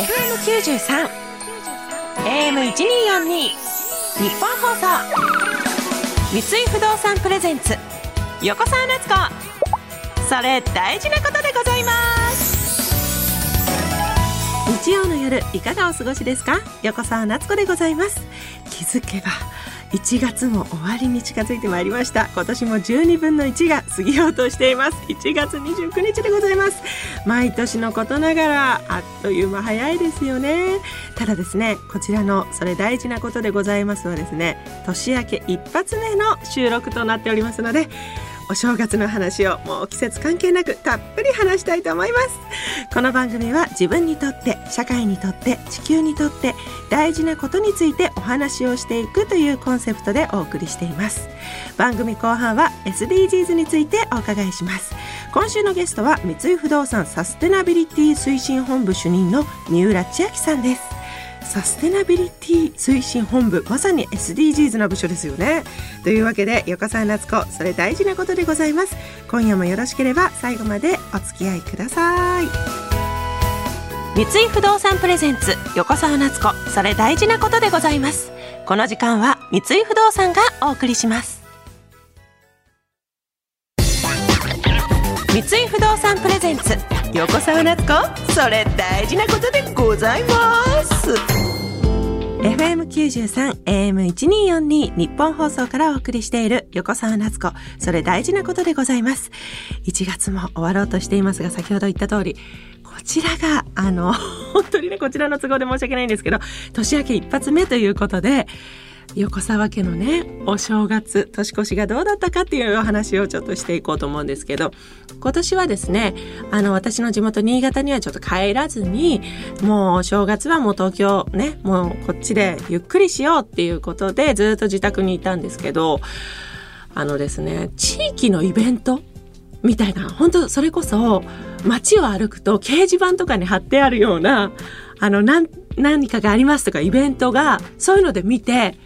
FM93 AM1242 日本放送。三井不動産プレゼンツ。横澤夏子。それ大事なことでございます。日曜の夜いかがお過ごしですか？横澤夏子でございます。気づけば1月も終わりに近づいてまいりました。今年も12分の1が過ぎようとしています。1月29日でございます。毎年のことながらあっという間早いですよね。ただですねこちらのそれ大事なことでございますはですね年明け一発目の収録となっておりますのでお正月の話をもう季節関係なくたっぷり話したいと思います。この番組は自分にとって社会にとって地球にとって大事なことについてお話をしていくというコンセプトでお送りしています。番組後半は SDGs についてお伺いします。今週のゲストは三井不動産サステナビリティ推進本部主任の三浦千秋さんです。サステナビリティ推進本部まさに SDGs な部署ですよね。というわけで横澤夏子それ大事なことでございます。今夜もよろしければ最後までお付き合いください。三井不動産プレゼンツ横澤夏子それ大事なことでございます。この時間は三井不動産がお送りします。三井不動産プレゼンツ。横澤夏子。それ大事なことでございます。FM93 AM1242 日本放送からお送りしている。横澤夏子。それ大事なことでございます。1月も終わろうとしていますが先ほど言った通りこちらがあの 本当にねこちらの都合で申し訳ないんですけど年明け一発目ということで横澤家のねお正月年越しがどうだったかっていうお話をちょっとしていこうと思うんですけど今年はですねあの私の地元新潟にはちょっと帰らずにもうお正月はもう東京ねもうこっちでゆっくりしようっていうことでずっと自宅にいたんですけどあのですね地域のイベントみたいな本当それこそ街を歩くと掲示板とかに貼ってあるようなあの何何かがありますとかイベントがそういうので見て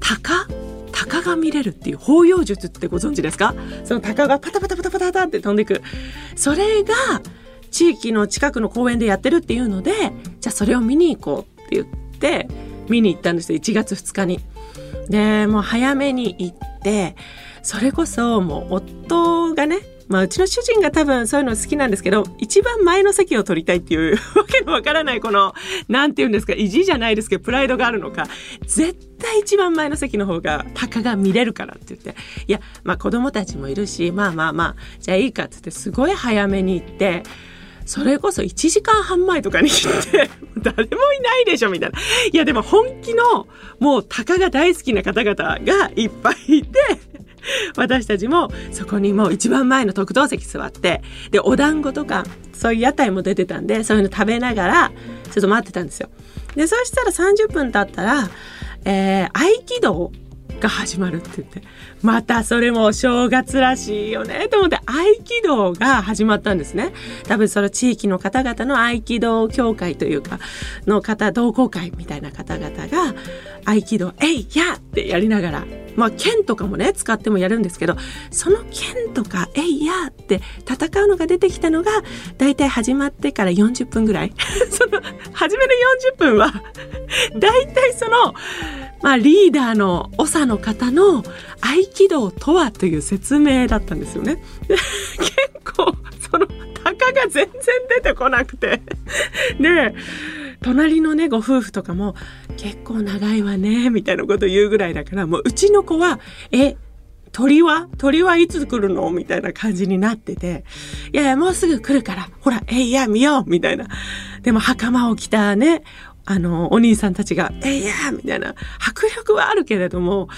鷹？鷹が見れるっていう包容術ってご存知ですか？その鷹がパタパタパタパタって飛んでいく。それが地域の近くの公園でやってるっていうのでじゃあそれを見に行こうって言って見に行ったんですよ。1月2日に。でもう早めに行ってそれこそもう夫がねまあ、うちの主人が多分そういうの好きなんですけど、一番前の席を取りたいっていう わけのわからないこの、なんて言うんですか、意地じゃないですけど、プライドがあるのか、絶対一番前の席の方が、鷹が見れるからって言って、いや、まあ子供たちもいるし、まあまあまあ、じゃあいいかって言って、すごい早めに行って、それこそ1時間半前とかに行って、誰もいないでしょみたいな。いやでも本気の、もう鷹が大好きな方々がいっぱいいて、私たちもそこにもう一番前の特等席座ってでお団子とかそういう屋台も出てたんでそういうの食べながらちょっと待ってたんですよ。でそしたら30分経ったら、えー、合気道が始まるって言ってまたそれもお正月らしいよねと思って合気道が始まったんですね多分その地域の方々の合気道協会というかの方同好会みたいな方々が合気道「えいや!」ってやりながらまあ剣とかもね使ってもやるんですけどその剣とか「えいや!」って戦うのが出てきたのがだいたい始まってから40分ぐらい その初めの40分はだいたいそのまあ、リーダーの長の方の合気道とはという説明だったんですよね。結構その鷹が全然出てこなくて。で隣のねご夫婦とかも結構長いわねみたいなこと言うぐらいだからもううちの子はえ鳥は？鳥はいつ来るの？みたいな感じになってて、いやいや、もうすぐ来るから、ほら、えいや、見よう。みたいな。でも、袴を着たね、あの、お兄さんたちが、えいやみたいな、迫力はあるけれども、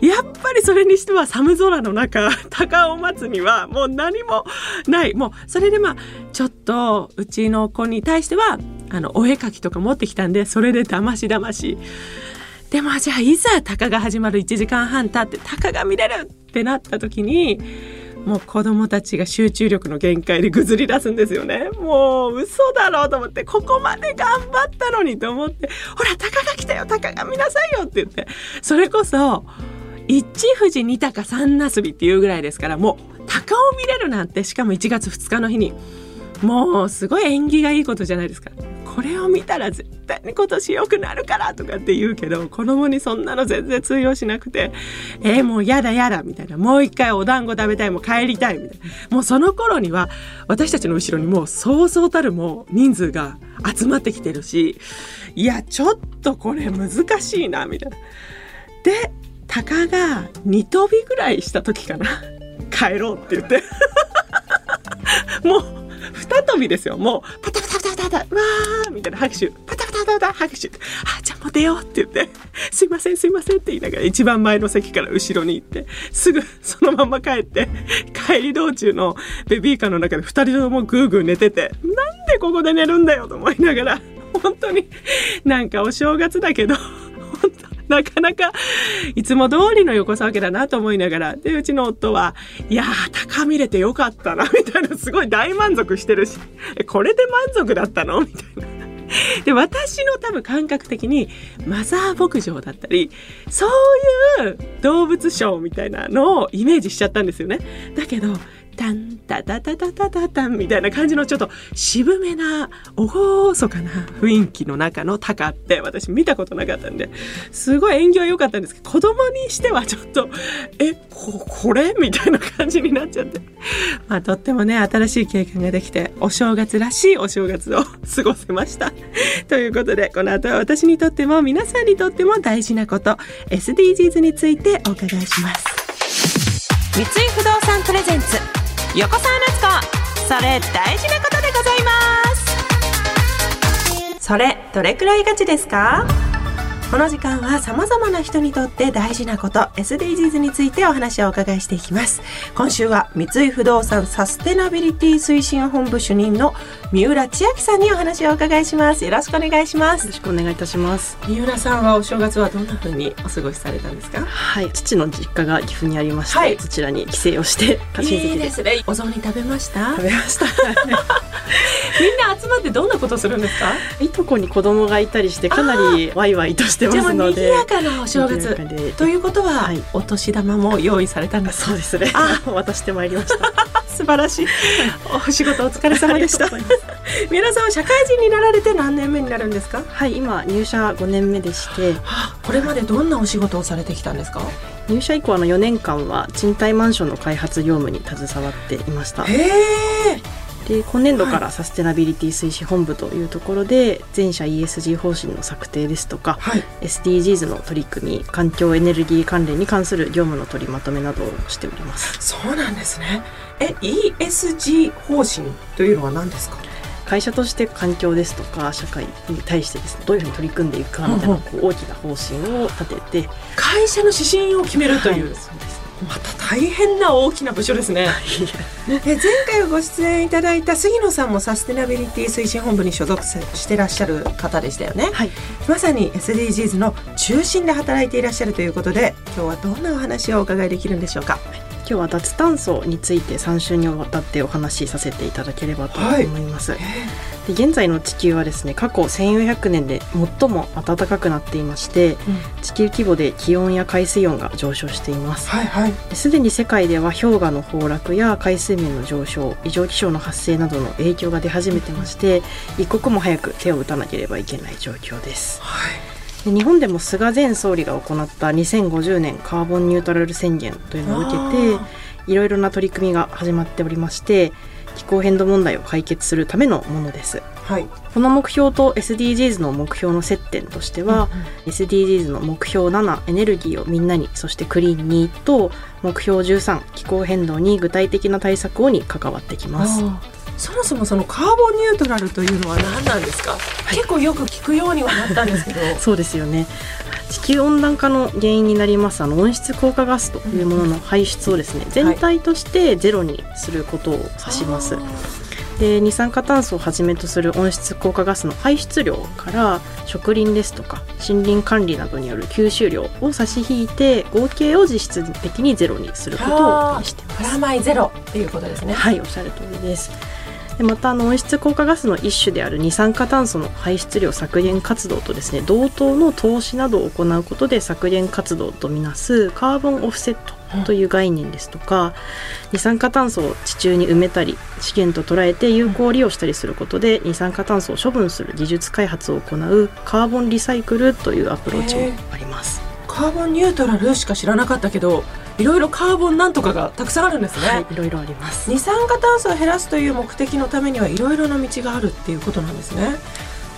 やっぱりそれにしては寒空の中、鷹を待つにはもう何もない。もう、それでまあ、ちょっと、うちの子に対しては、あの、お絵描きとか持ってきたんで、それでだましだまし。でも、じゃあ、いざ鷹が始まる1時間半経って、鷹が見れるってなった時に、もう子供たちが集中力の限界でぐずり出すんですよね。もう嘘だろうと思って、ここまで頑張ったのにと思って、ほら、鷹が来たよ、鷹が見なさいよって言って、それこそ、一富士二鷹三なすびっていうぐらいですから、もう鷹を見れるなんて、しかも1月2日の日に、もうすごい縁起がいいことじゃないですか。これを見たら絶対に今年良くなるからとかって言うけど子供にそんなの全然通用しなくてえー、もうやだやだみたいな。もう一回お団子食べたいもう帰りたいみたいな。もうその頃には私たちの後ろにもうそうそうたるもう人数が集まってきてるしいやちょっとこれ難しいなみたいな。で鷹が2飛びぐらいした時かな。帰ろうって言って。もう二飛びですよ。もう、パタパタパタパタ、わーみたいな拍手。パタパタパタパタ拍手。あ、じゃあもう出ようって言って、すいませんすいませんって言いながら一番前の席から後ろに行って、すぐそのまま帰って、帰り道中のベビーカーの中で二人ともぐーぐー寝てて、なんでここで寝るんだよと思いながら、本当になんかお正月だけど、本当 なかなかいつも通りの横沢家だなと思いながら、で、うちの夫は、いやー、高見れてよかったな、みたいな、すごい大満足してるし、えこれで満足だったの？みたいな。で、私の多分感覚的に、マザー牧場だったり、そういう動物ショーみたいなのをイメージしちゃったんですよね。だけど、タンタタタタタタタンみたいな感じのちょっと渋めな厳かな雰囲気の中のタカって私見たことなかったんですごい縁起は良かったんですけど子供にしてはちょっとえここれみたいな感じになっちゃって。まあとってもね新しい経験ができてお正月らしいお正月を過ごせました。ということでこの後は私にとっても皆さんにとっても大事なこと SDGs についてお伺いします。三井不動産プレゼンツ。横澤夏子。それ大事なことでございます。それどれくらいガチですか？この時間は様々な人にとって大事なこと SDGs についてお話をお伺いしていきます。今週は三井不動産サステナビリティ推進本部主任の三浦千秋さんにお話をお伺いします。よろしくお願いします。よろしくお願いいたします。三浦さんはお正月はどんな風にお過ごしされたんですか？はい。父の実家が岐阜にありまして、はい、そちらに帰省をしていいですね。お雑煮食べました？食べました。みんな集まってどんなことするんですか？いとこに子供がいたりしてかなりワイワイとしてますので。賑やかなお正月。ということは、はい、お年玉も用意されたんですそうですね。渡してまいりました。素晴らしい。お仕事お疲れ様でした。皆さん社会人になられて何年目になるんですか？はい今入社5年目でして、はあ、これまでどんなお仕事をされてきたんですか？入社以降の4年間は賃貸マンションの開発業務に携わっていました。へえで今年度からサステナビリティ推進本部というところで全社 ESG 方針の策定ですとか、はい、SDGs の取り組み環境エネルギー関連に関する業務の取りまとめなどをしております。そうなんですね。え ESG 方針というのは何ですか？会社として環境ですとか社会に対してですねどういうふうに取り組んでいくかみたいな、こう大きな方針を立てて会社の指針を決めるという、はい、そうですまた大変な大きな部署ですね。で前回ご出演いただいた杉野さんもサステナビリティ推進本部に所属してらっしゃる方でしたよね、はい、まさに SDGs の中心で働いていらっしゃるということで今日はどんなお話をお伺いできるんでしょうか、今日は脱炭素について3週にわたってお話しさせていただければと思います、はいで現在の地球はですね過去1400年で最も暖かくなっていまして、うん、地球規模で気温や海水温が上昇しています。はいはい、すでに世界では氷河の崩落や海水面の上昇異常気象の発生などの影響が出始めてまして、うん、一刻も早く手を打たなければいけない状況です、はい、で日本でも菅前総理が行った2050年カーボンニュートラル宣言というのを受けていろいろな取り組みが始まっておりまして気候変動問題を解決するためのものです。はい、この目標と SDGs の目標の接点としては、うんうん、SDGs の目標7エネルギーをみんなにそしてクリーンにと目標13気候変動に具体的な対策をに関わってきます。そもそもそのカーボンニュートラルというのは何なんですか、はい、結構よく聞くようにはなったんですけど そうですよね地球温暖化の原因になりますあの温室効果ガスというものの排出をですね、全体としてゼロにすることを指します。はいで二酸化炭素をはじめとする温室効果ガスの排出量から植林ですとか森林管理などによる吸収量を差し引いて合計を実質的にゼロにすることをしています。プラマイゼロっていうことですね。はいおっしゃる通りです。でまたあの温室効果ガスの一種である二酸化炭素の排出量削減活動とですね同等の投資などを行うことで削減活動とみなすカーボンオフセットという概念ですとか、二酸化炭素を地中に埋めたり資源と捉えて有効利用したりすることで二酸化炭素を処分する技術開発を行うカーボンリサイクルというアプローチもあります。カーボンニュートラルしか知らなかったけどいろいろカーボンなんとかがたくさんあるんですね、はい、いろいろあります。二酸化炭素を減らすという目的のためにはいろいろな道があるっていうことなんですね。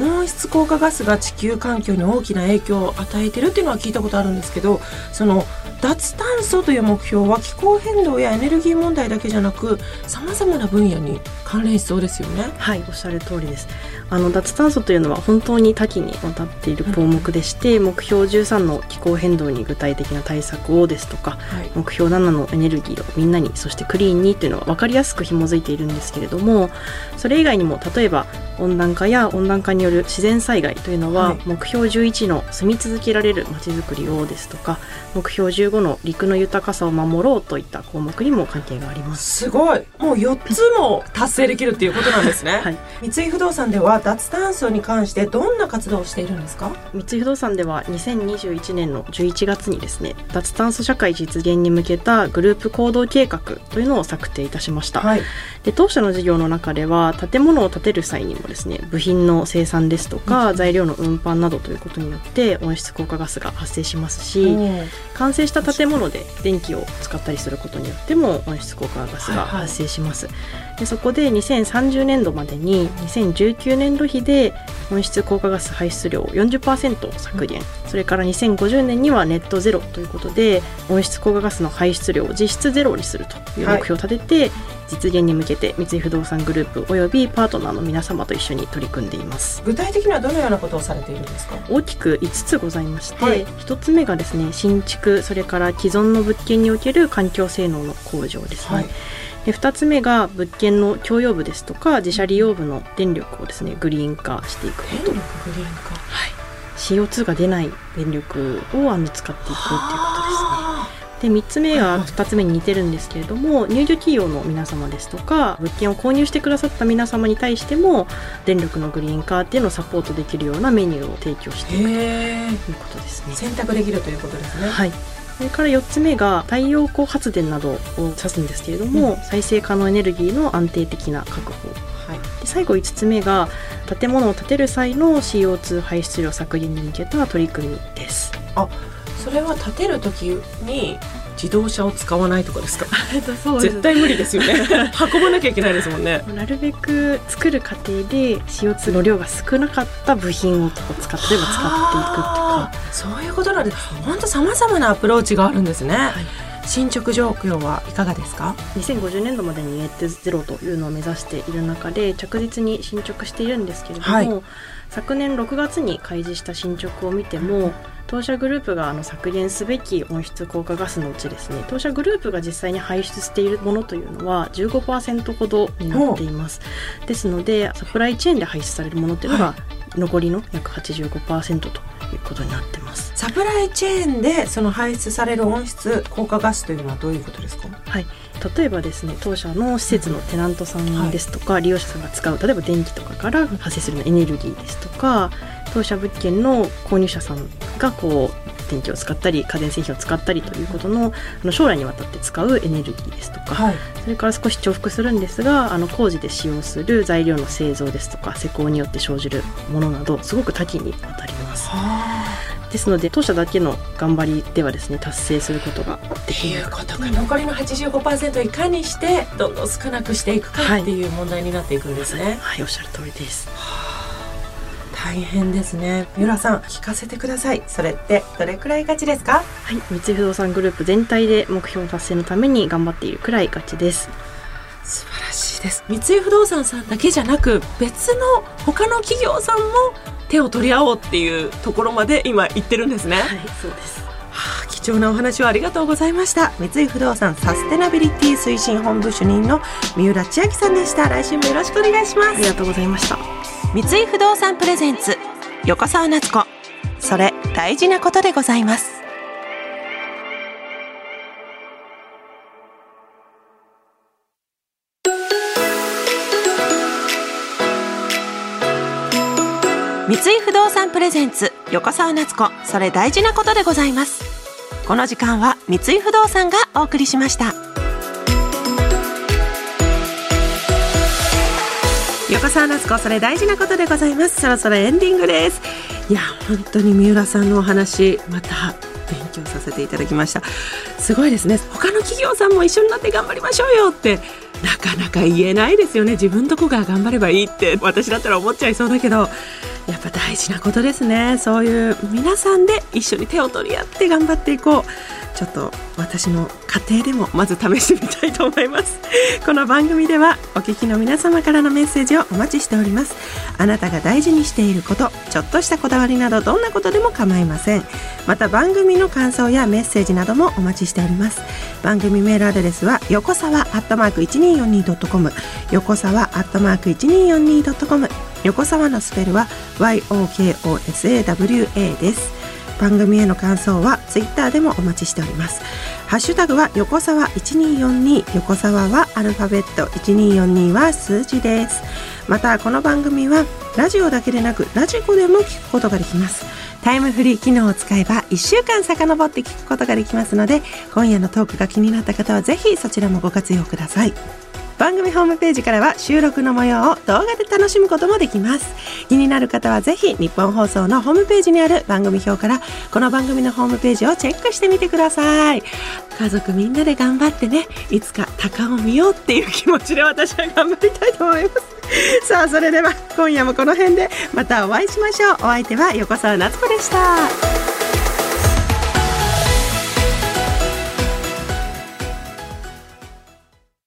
温室効果ガスが地球環境に大きな影響を与えてるっていうのは聞いたことあるんですけどその脱炭素という目標は気候変動やエネルギー問題だけじゃなくさまざまな分野に関連しそうですよね。はいおっしゃる通りです。あの脱炭素というのは本当に多岐にわたっている項目でして、うん、目標13の気候変動に具体的な対策をですとか、はい、目標7のエネルギーをみんなにそしてクリーンにというのは分かりやすく紐づいているんですけれどもそれ以外にも例えば温暖化や温暖化による自然災害というのは、はい、目標11の住み続けられるまちづくりをですとか目標15の陸の豊かさを守ろうといった項目にも関係があります。すごい。もう4つも達成できるっていうことなんですね、はい、三井不動産では脱炭素に関してどんな活動をしているんですか？三井不動産では2021年の11月にですね脱炭素社会実現に向けたグループ行動計画というのを策定いたしました、はい、で当社の事業の中では建物を建てる際にもですね部品の生産ですとか、うん、材料の運搬などということによって温室効果ガスが発生しますし、完成した建物で電気を使ったりすることによっても温室効果ガスが発生します、はいはい、でそこで2030年度までに2019年度比で温室効果ガス排出量を40%削減、うん、それから2050年にはネットゼロということで温室効果ガスの排出量を実質ゼロにするという目標を立てて、はい、実現に向けて三井不動産グループおよびパートナーの皆様と一緒に取り組んでいます。具体的にはどのようなことをされているんですか？大きく5つございまして、はい、1つ目がですね新築それから既存の物件における環境性能の向上ですね、はいで2つ目が物件の共用部ですとか自社利用部の電力をですねグリーン化していくこと。電力グリーン化、はい、CO2 が出ない電力をあの使っていくっていうことですね。で3つ目は2つ目に似てるんですけれども入居企業の皆様ですとか物件を購入してくださった皆様に対しても電力のグリーンカーっていうのをサポートできるようなメニューを提供していくということですね。選択できるということですね。はいそれから4つ目が太陽光発電などを指すんですけれども、うん、再生可能エネルギーの安定的な確保、はい、で最後5つ目が建物を建てる際の CO2 排出量削減に向けた取り組みです。あそれは建てる時に自動車を使わないとかですか？絶対無理ですよね。運ばなきゃいけないですもんね。なるべく作る過程で CO2 の量が少なかった部品を使って使っていくとか。そういうことなんです。本当さまざまなアプローチがあるんですね、はい。進捗状況はいかがですか？2050年度までにネットゼロというのを目指している中で着実に進捗しているんですけれども、はい、昨年6月に開示した進捗を見ても当社グループがあの削減すべき温室効果ガスのうちですね当社グループが実際に排出しているものというのは15%ほどになっています。ですのでサプライチェーンで排出されるものっていうのが残りの約85%ということになってます。サプライチェーンでその排出される温室効果ガスというのはどういうことですか？はい。例えばですね当社の施設のテナントさんですとか、はい、利用者さんが使う例えば電気とかから発生するエネルギーですとか当社物件の購入者さんがこう電気を使ったり家電製品を使ったりということのあの将来にわたって使うエネルギーですとか、はい、それから少し重複するんですがあの工事で使用する材料の製造ですとか施工によって生じるものなどすごく多岐にわたります。ですので当社だけの頑張りではですね達成することができることか。残りの85%をいかにしてどんどん少なくしていくかっていう問題になっていくんですね。はい、はい、おっしゃる通りです。大変ですね。三浦さん聞かせてください。それってどれくらいガチですか？はい。三井不動産グループ全体で目標達成のために頑張っているくらいガチです。素晴らしいです。三井不動産さんだけじゃなく別の他の企業さんも手を取り合おうっていうところまで今言ってるんですね。はいそうです。はあ、貴重なお話をありがとうございました。三井不動産サステナビリティ推進本部主任の三浦千秋さんでした。来週もよろしくお願いします。ありがとうございました三井不動産プレゼンツ横澤夏子。それ大事なことでございます。三井不動産プレゼンツ横澤夏子。それ大事なことでございます。この時間は三井不動産がお送りしました。横澤夏子それ大事なことでございます。そろそろエンディングです。いや本当に三浦さんのお話また勉強させていただきました。すごいですね。他の企業さんも一緒になって頑張りましょうよってなかなか言えないですよね。自分とこが頑張ればいいって私だったら思っちゃいそうだけど。やっぱ大事なことですね。そういう皆さんで一緒に手を取り合って頑張っていこう。ちょっと私の家庭でもまず試してみたいと思います。この番組ではお聞きの皆様からのメッセージをお待ちしております。あなたが大事にしていることちょっとしたこだわりなどどんなことでも構いません。また番組の感想やメッセージなどもお待ちしております。番組メールアドレスは横沢アットマーク 1242.com 横沢アットマーク 1242.com 横沢のスペルは YOKOSAWA です。番組への感想はツイッターでもお待ちしております。ハッシュタグは横沢1242横沢はアルファベット1242は数字です。またこの番組はラジオだけでなくラジコでも聞くことができます。タイムフリー機能を使えば1週間遡って聞くことができますので今夜のトークが気になった方はぜひそちらもご活用ください。番組ホームページからは収録の模様を動画で楽しむこともできます。気になる方はぜひ日本放送のホームページにある番組表からこの番組のホームページをチェックしてみてください。家族みんなで頑張ってねいつか鷹を見ようっていう気持ちで私は頑張りたいと思います。さあそれでは今夜もこの辺でまたお会いしましょう。お相手は横澤夏子でした。